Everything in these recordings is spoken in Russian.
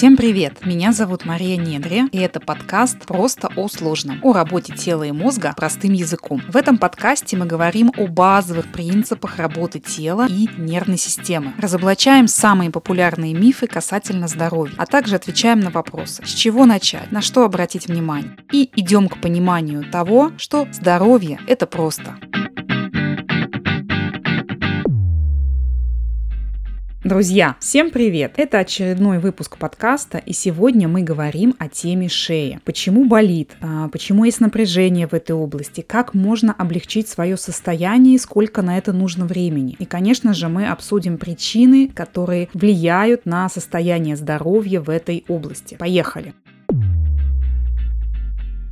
Всем привет! Меня зовут Мария Недри, и это подкаст «Просто о сложном» о работе тела и мозга простым языком. В этом подкасте мы говорим о базовых принципах работы тела и нервной системы, разоблачаем самые популярные мифы касательно здоровья, а также отвечаем на вопросы, с чего начать, на что обратить внимание, и идем к пониманию того, что здоровье – это просто. Друзья, всем привет! Это очередной выпуск подкаста, и сегодня мы говорим о теме шеи. Почему болит, а, почему есть напряжение в этой области, как можно облегчить свое состояние и сколько на это нужно времени. И, конечно же, мы обсудим причины, которые влияют на состояние здоровья в этой области. Поехали!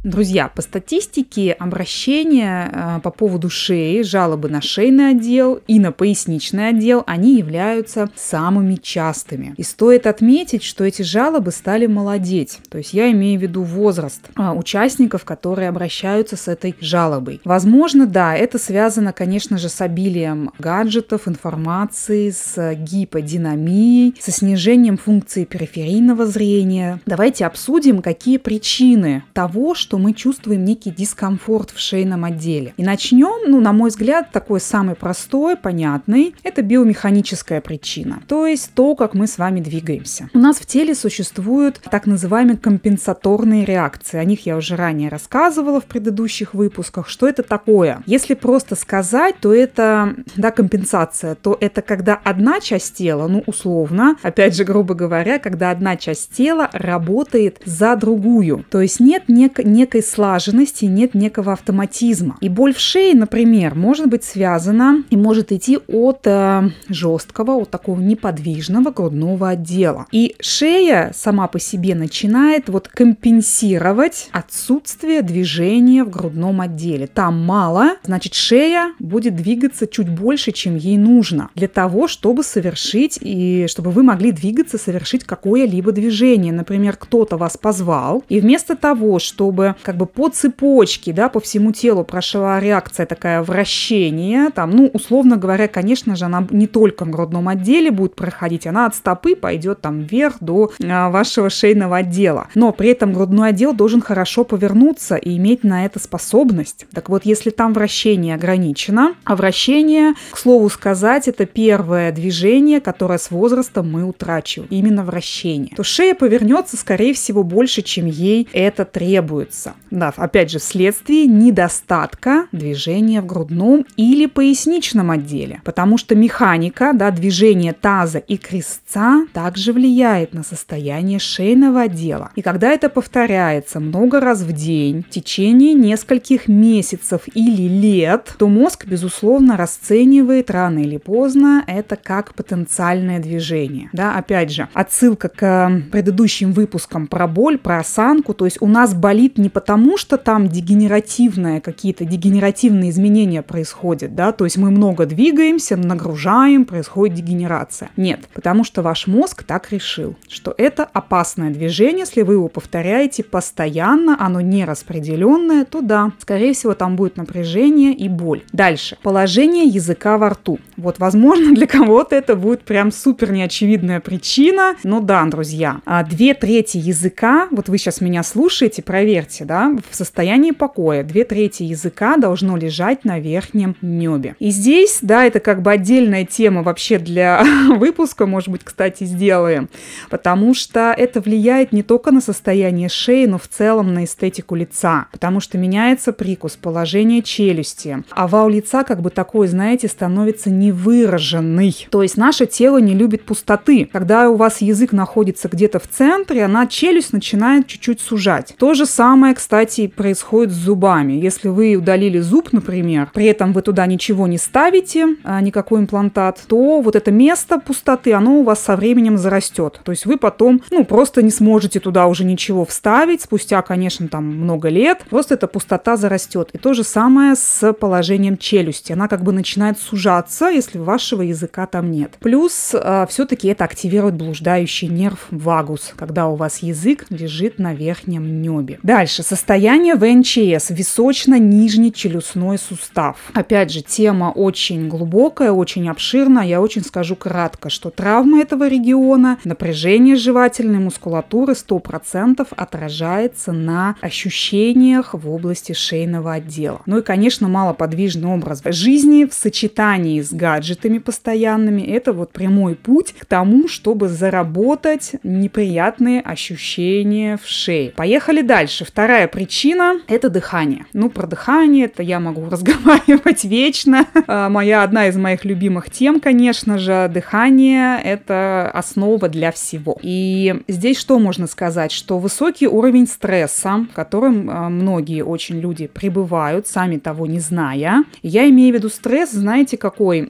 Друзья, по статистике обращения э, по поводу шеи, жалобы на шейный отдел и на поясничный отдел, они являются самыми частыми. И стоит отметить, что эти жалобы стали молодеть. То есть я имею в виду возраст э, участников, которые обращаются с этой жалобой. Возможно, да, это связано, конечно же, с обилием гаджетов, информации, с гиподинамией, со снижением функции периферийного зрения. Давайте обсудим, какие причины того, что что мы чувствуем некий дискомфорт в шейном отделе. И начнем, ну, на мой взгляд, такой самый простой, понятный. Это биомеханическая причина. То есть то, как мы с вами двигаемся. У нас в теле существуют так называемые компенсаторные реакции. О них я уже ранее рассказывала в предыдущих выпусках. Что это такое? Если просто сказать, то это, да, компенсация, то это когда одна часть тела, ну, условно, опять же, грубо говоря, когда одна часть тела работает за другую. То есть нет нек- некой слаженности, нет некого автоматизма. И боль в шее, например, может быть связана и может идти от э, жесткого, от такого неподвижного грудного отдела. И шея сама по себе начинает вот компенсировать отсутствие движения в грудном отделе. Там мало, значит шея будет двигаться чуть больше, чем ей нужно для того, чтобы совершить и чтобы вы могли двигаться, совершить какое-либо движение. Например, кто-то вас позвал, и вместо того, чтобы как бы по цепочке, да, по всему телу прошла реакция такая вращение, там, ну, условно говоря, конечно же, она не только в грудном отделе будет проходить, она от стопы пойдет там вверх до а, вашего шейного отдела. Но при этом грудной отдел должен хорошо повернуться и иметь на это способность. Так вот, если там вращение ограничено, а вращение, к слову сказать, это первое движение, которое с возрастом мы утрачиваем, именно вращение, то шея повернется, скорее всего, больше, чем ей это требуется становится. Да, опять же, вследствие недостатка движения в грудном или поясничном отделе. Потому что механика, да, движение таза и крестца также влияет на состояние шейного отдела. И когда это повторяется много раз в день, в течение нескольких месяцев или лет, то мозг, безусловно, расценивает рано или поздно это как потенциальное движение. Да, опять же, отсылка к э, предыдущим выпускам про боль, про осанку, то есть у нас болит не не потому, что там дегенеративные какие-то дегенеративные изменения происходят, да, то есть мы много двигаемся, нагружаем, происходит дегенерация. Нет, потому что ваш мозг так решил, что это опасное движение, если вы его повторяете постоянно, оно не распределенное, то да, скорее всего, там будет напряжение и боль. Дальше. Положение языка во рту. Вот, возможно, для кого-то это будет прям супер неочевидная причина, но да, друзья, а две трети языка, вот вы сейчас меня слушаете, проверьте, смерти, да, в состоянии покоя. Две трети языка должно лежать на верхнем небе. И здесь, да, это как бы отдельная тема вообще для выпуска, может быть, кстати, сделаем, потому что это влияет не только на состояние шеи, но в целом на эстетику лица, потому что меняется прикус, положение челюсти. Овал лица как бы такой, знаете, становится невыраженный. То есть наше тело не любит пустоты. Когда у вас язык находится где-то в центре, она челюсть начинает чуть-чуть сужать. То же самое самое, кстати, происходит с зубами. Если вы удалили зуб, например, при этом вы туда ничего не ставите, а, никакой имплантат, то вот это место пустоты, оно у вас со временем зарастет. То есть вы потом, ну, просто не сможете туда уже ничего вставить, спустя, конечно, там много лет, просто эта пустота зарастет. И то же самое с положением челюсти. Она как бы начинает сужаться, если вашего языка там нет. Плюс э, все-таки это активирует блуждающий нерв вагус, когда у вас язык лежит на верхнем небе. Дальше. Дальше. Состояние ВНЧС. Височно-нижний челюстной сустав. Опять же, тема очень глубокая, очень обширная. Я очень скажу кратко, что травма этого региона, напряжение жевательной мускулатуры 100% отражается на ощущениях в области шейного отдела. Ну и, конечно, малоподвижный образ жизни в сочетании с гаджетами постоянными – это вот прямой путь к тому, чтобы заработать неприятные ощущения в шее. Поехали дальше. Вторая причина – это дыхание. Ну, про дыхание это я могу разговаривать вечно. А, моя одна из моих любимых тем, конечно же, дыхание – это основа для всего. И здесь что можно сказать? Что высокий уровень стресса, которым а, многие очень люди пребывают, сами того не зная. Я имею в виду стресс, знаете, какой?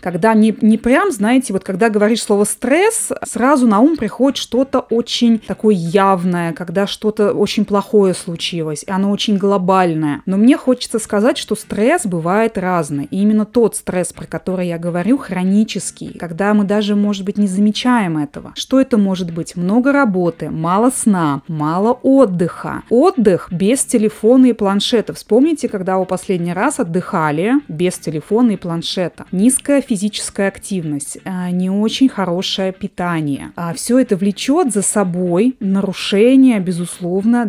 Когда не, не прям, знаете, вот когда говоришь слово стресс, сразу на ум приходит что-то очень такое явное, когда что-то очень плохое случилось, и оно очень глобальное. Но мне хочется сказать, что стресс бывает разный. И именно тот стресс, про который я говорю, хронический, когда мы даже, может быть, не замечаем этого. Что это может быть? Много работы, мало сна, мало отдыха. Отдых без телефона и планшета. Вспомните, когда вы последний раз отдыхали без телефона и планшета. Низкая физическая активность, э, не очень хорошее питание. А Все это влечет за собой нарушение, безусловно,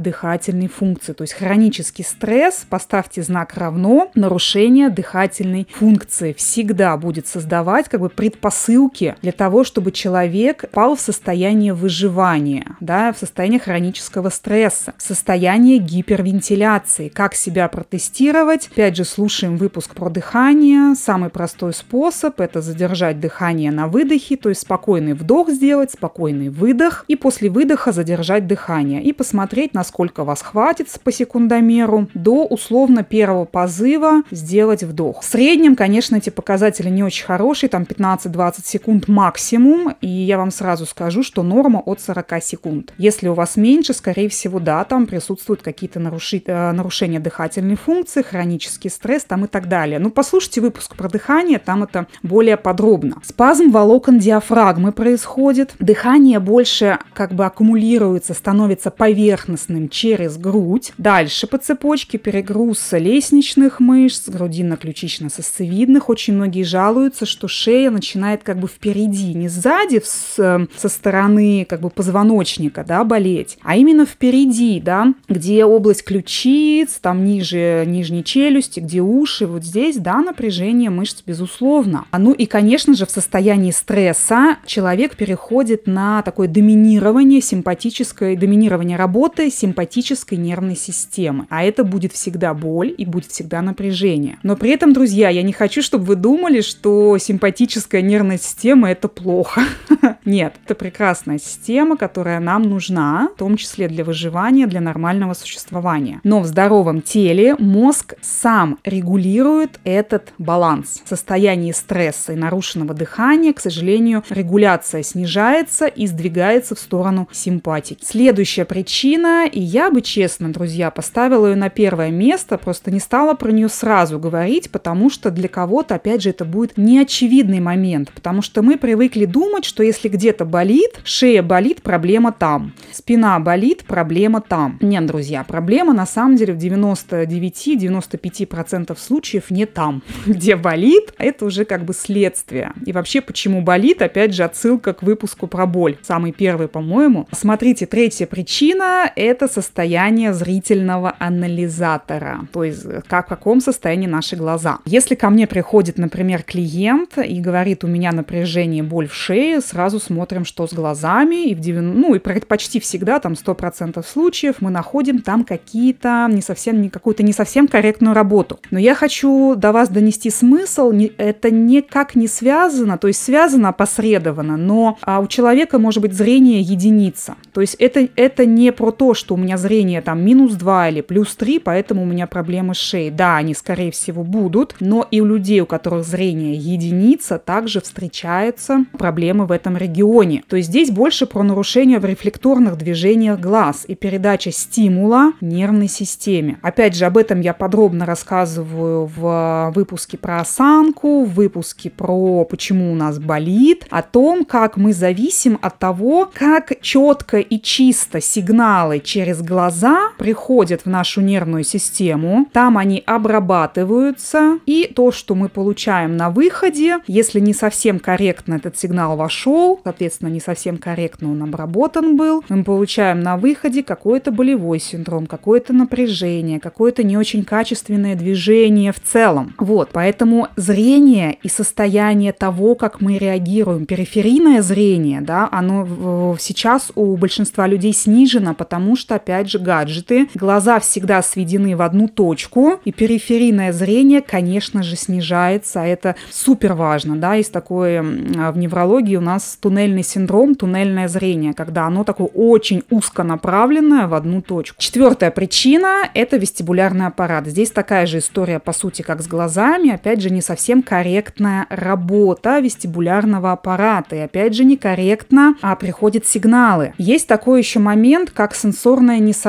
дыхательной функции. То есть хронический стресс, поставьте знак равно, нарушение дыхательной функции всегда будет создавать как бы предпосылки для того, чтобы человек пал в состояние выживания, да, в состояние хронического стресса, в состояние гипервентиляции. Как себя протестировать? Опять же, слушаем выпуск про дыхание. Самый простой способ – это задержать дыхание на выдохе, то есть спокойный вдох сделать, спокойный выдох, и после выдоха задержать дыхание и посмотреть, насколько вас хватит по секундомеру до условно первого позыва сделать вдох. В среднем, конечно, эти показатели не очень хорошие, там 15-20 секунд максимум, и я вам сразу скажу, что норма от 40 секунд. Если у вас меньше, скорее всего, да, там присутствуют какие-то наруши... Э, нарушения дыхательной функции, хронический стресс там и так далее. Ну, послушайте выпуск про дыхание, там это более подробно. Спазм волокон диафрагмы происходит, дыхание больше как бы аккумулируется, становится поверхностным через грудь. Дальше по цепочке перегруз лестничных мышц, грудинно-ключично-сосцевидных. Очень многие жалуются, что шея начинает как бы впереди, не сзади, с, со стороны как бы позвоночника, да, болеть, а именно впереди, да, где область ключиц, там ниже нижней челюсти, где уши, вот здесь, да, напряжение мышц, безусловно. Ну и, конечно же, в состоянии стресса человек переходит на такое доминирование симпатическое, доминирование работы симпатической нервной системы. А это будет всегда боль и будет всегда напряжение. Но при этом, друзья, я не хочу, чтобы вы думали, что симпатическая нервная система – это плохо. Нет, это прекрасная система, которая нам нужна, в том числе для выживания, для нормального существования. Но в здоровом теле мозг сам регулирует этот баланс. В состоянии стресса и нарушенного дыхания, к сожалению, регуляция снижается и сдвигается в сторону симпатики. Следующая причина, и я бы, честно, друзья, поставила ее на первое место, просто не стала про нее сразу говорить, потому что для кого-то, опять же, это будет неочевидный момент, потому что мы привыкли думать, что если где-то болит, шея болит, проблема там, спина болит, проблема там. Нет, друзья, проблема на самом деле в 99-95% случаев не там, где болит, это уже как бы следствие. И вообще, почему болит, опять же, отсылка к выпуску про боль. Самый первый, по-моему. Смотрите, третья причина – это состояние зрительного анализатора. То есть, как, в каком состоянии наши глаза. Если ко мне приходит, например, клиент и говорит, у меня напряжение, боль в шее, сразу смотрим, что с глазами. И в 90, ну, и почти всегда, там, 100% случаев мы находим там какие-то не совсем, не какую-то не совсем корректную работу. Но я хочу до вас донести смысл. Это никак не связано, то есть связано опосредованно, но а у человека может быть зрение единица. То есть это, это не про то, что у меня зрение там минус 2 или плюс 3, поэтому у меня проблемы с шеей. Да, они скорее всего будут, но и у людей, у которых зрение единица, также встречаются проблемы в этом регионе. То есть здесь больше про нарушение в рефлекторных движениях глаз и передача стимула нервной системе. Опять же, об этом я подробно рассказываю в выпуске про осанку, в выпуске про почему у нас болит, о том, как мы зависим от того, как четко и чисто сигналы через глаза приходят в нашу нервную систему. Там они обрабатываются, и то, что мы получаем на выходе, если не совсем корректно этот сигнал вошел, соответственно, не совсем корректно он обработан был, мы получаем на выходе какой-то болевой синдром, какое-то напряжение, какое-то не очень качественное движение в целом. Вот, поэтому зрение и состояние того, как мы реагируем, периферийное зрение, да, оно сейчас у большинства людей снижено, потому что, опять же, гаджеты, глаза всегда сведены в одну точку, и периферийное зрение, конечно же, снижается. Это супер важно, да, есть такое в неврологии у нас туннельный синдром, туннельное зрение, когда оно такое очень узконаправленное в одну точку. Четвертая причина – это вестибулярный аппарат. Здесь такая же история, по сути, как с глазами. Опять же, не совсем корректная работа вестибулярного аппарата. И опять же, некорректно а, приходят сигналы. Есть такой еще момент, как сенсорное несоответствие,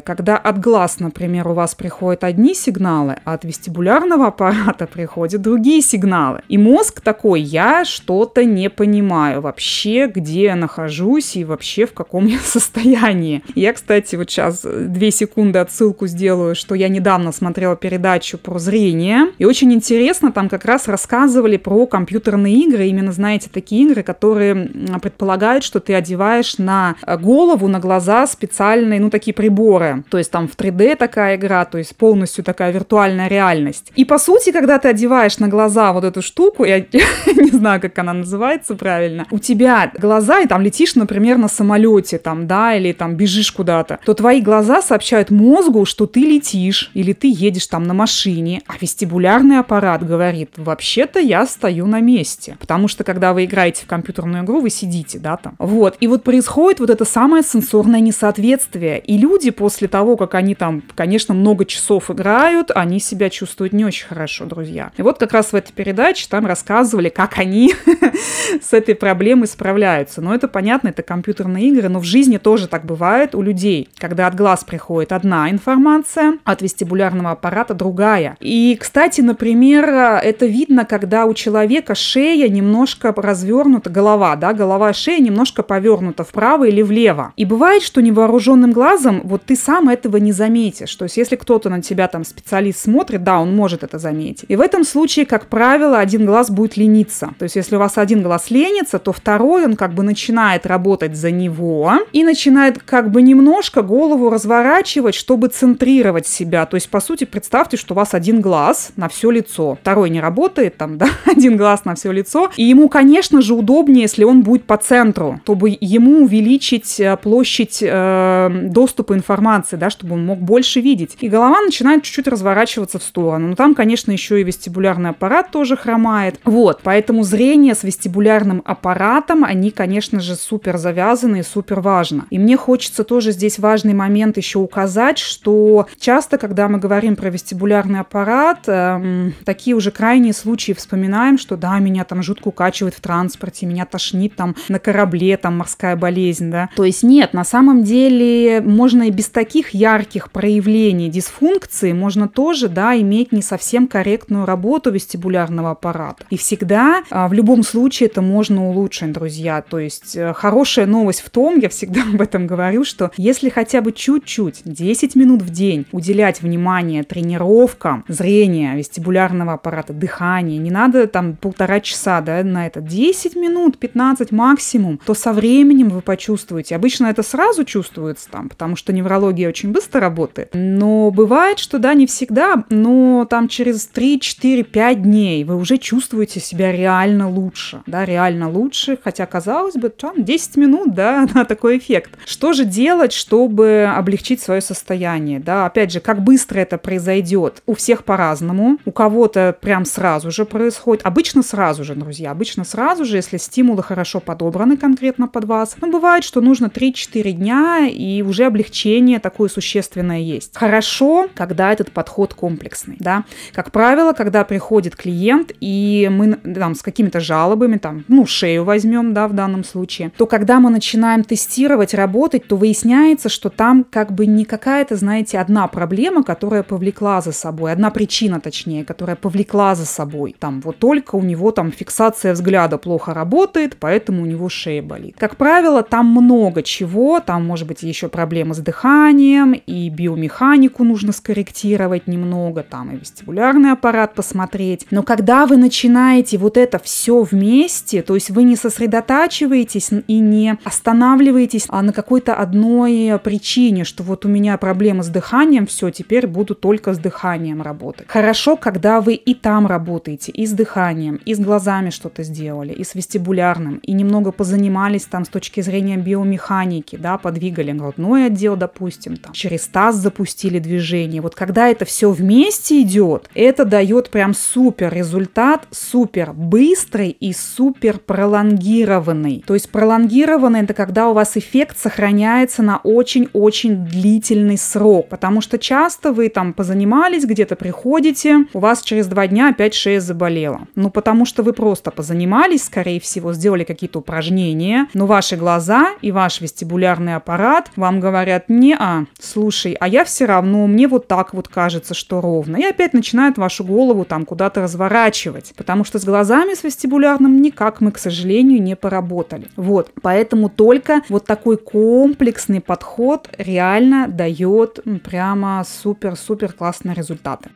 когда от глаз, например, у вас приходят одни сигналы, а от вестибулярного аппарата приходят другие сигналы. И мозг такой, я что-то не понимаю вообще, где я нахожусь и вообще в каком я состоянии. Я, кстати, вот сейчас две секунды отсылку сделаю, что я недавно смотрела передачу про зрение, и очень интересно, там как раз рассказывали про компьютерные игры, именно, знаете, такие игры, которые предполагают, что ты одеваешь на голову, на глаза специальные, ну, такие приборы. То есть там в 3D такая игра, то есть полностью такая виртуальная реальность. И по сути, когда ты одеваешь на глаза вот эту штуку, я не знаю, как она называется правильно, у тебя глаза, и там летишь, например, на самолете, там, да, или там бежишь куда-то, то твои глаза сообщают мозгу, что ты летишь, или ты едешь там на машине, а вестибулярный аппарат говорит, вообще-то я стою на месте. Потому что, когда вы играете в компьютерную игру, вы сидите, да, там. Вот. И вот происходит вот это самое сенсорное несоответствие. И люди после того, как они там, конечно, много часов играют, они себя чувствуют не очень хорошо, друзья. И вот как раз в этой передаче там рассказывали, как они с этой проблемой справляются. Но это понятно, это компьютерные игры, но в жизни тоже так бывает у людей, когда от глаз приходит одна информация, от вестибулярного аппарата другая. И, кстати, например, это видно, когда у человека шея немножко развернута, голова, да, голова шея немножко повернута вправо или влево. И бывает, что невооруженным глазом вот ты сам этого не заметишь. То есть, если кто-то на тебя там специалист смотрит, да, он может это заметить. И в этом случае, как правило, один глаз будет лениться. То есть, если у вас один глаз ленится, то второй, он как бы начинает работать за него и начинает как бы немножко голову разворачивать, чтобы центрировать себя. То есть, по сути, представьте, что у вас один глаз на все лицо. Второй не работает, там, да, один глаз на все лицо. И ему, конечно же, удобнее, если он будет по центру, чтобы ему увеличить э, площадь э, доступа информации, да, чтобы он мог больше видеть. И голова начинает чуть-чуть разворачиваться в сторону. Но там, конечно, еще и вестибулярный аппарат тоже хромает. Вот, поэтому зрение с вестибулярным аппаратом, они, конечно же, супер завязаны и супер важно. И мне хочется тоже здесь важный момент еще указать, что часто, когда мы говорим про вестибулярный аппарат, э, такие уже крайние случаи вспоминаем, что да, меня там жутко укачивает в транспорте, меня тошнит там на корабле, там морская болезнь, да. То есть нет, на самом деле можно и без таких ярких проявлений дисфункции, можно тоже, да, иметь не совсем корректную работу вестибулярного аппарата. И всегда, а, в любом случае, это можно улучшить, друзья. То есть э, хорошая новость в том, я всегда об этом говорю, что если хотя бы чуть-чуть, 10 минут в день уделять внимание тренировкам зрения, вестибулярного аппарата, дыхания, не надо там полтора часа, да, на это, 10 минут, 15 максимум, то со временем вы почувствуете. Обычно это сразу чувствуется там, потому что неврология очень быстро работает. Но бывает, что да, не всегда, но там через 3, 4, 5 дней вы уже чувствуете себя реально лучше, да, реально лучше, хотя, казалось бы, там 10 минут, да, на такой эффект. Что же делать, чтобы облегчить свое состояние, да, опять же, как быстро это произойдет? У всех по-разному, у кого-то прям сразу же происходит, обычно сразу же, друзья, обычно сразу же, если стимулы хорошо подобраны конкретно под вас, но бывает, что нужно 3-4 дня, и уже облегчение такое существенное есть. Хорошо, когда этот подход комплексный, да. Как правило, когда приходит клиент, и мы там с какими-то жалобами, там, ну, шею возьмем, да, в данном случае, то когда мы начинаем тестировать, работать, то выясняется, что там как бы не какая-то, знаете, одна проблема, которая повлекла за собой, одна причина, точнее, которая повлекла за собой. Там вот только у него там фиксация взгляда плохо работает, поэтому у него шея болит. Как правило, там много чего, там может быть еще проблемы с дыханием, и биомеханику нужно скорректировать немного, там и вестибулярный аппарат посмотреть. Но когда вы начинаете вот это все вместе, то есть вы не сосредотачиваетесь и не останавливаетесь а на какой-то одной причине, что вот у меня проблемы с дыханием, все, теперь буду только с дыханием работать. Хорошо, когда вы и там работаете, и с дыханием, и с глазами что-то сделали, и с вестибулярным, и немного позанимались там с точки зрения биомеханики, да, подвигали грудной отдел, допустим, там, через таз запустили движение. Вот когда это все вместе идет, это дает прям супер результат, супер быстрый и супер пролонгированный. То есть пролонгированный это когда у вас эффект сохраняется на очень-очень длительный срок, потому что часто вы там позанимались, где-то приходите, у вас через два дня опять шея заболела. Ну, потому что вы просто позанимались, скорее всего, сделали какие-то упражнения, но ваши глаза и ваш вестибулярный аппарат вам говорят, не, а, слушай, а я все равно, мне вот так вот кажется, что ровно. И опять начинают вашу голову там куда-то разворачивать, потому что с глазами, с вестибулярным никак мы, к сожалению, не поработали. Вот, поэтому только вот такой комплексный подход реально дает прямо супер-супер классные результаты.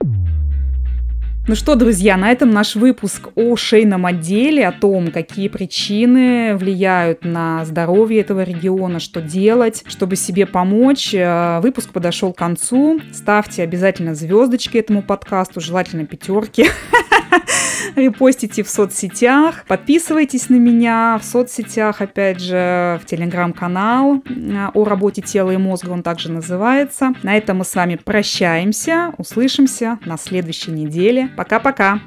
Ну что, друзья, на этом наш выпуск о шейном отделе, о том, какие причины влияют на здоровье этого региона, что делать, чтобы себе помочь. Э, выпуск подошел к концу. Ставьте обязательно звездочки этому подкасту, желательно пятерки. Репостите в соцсетях. Подписывайтесь на меня в соцсетях, опять же, в телеграм-канал э, о работе тела и мозга, он также называется. На этом мы с вами прощаемся, услышимся на следующей неделе. Пока-пока!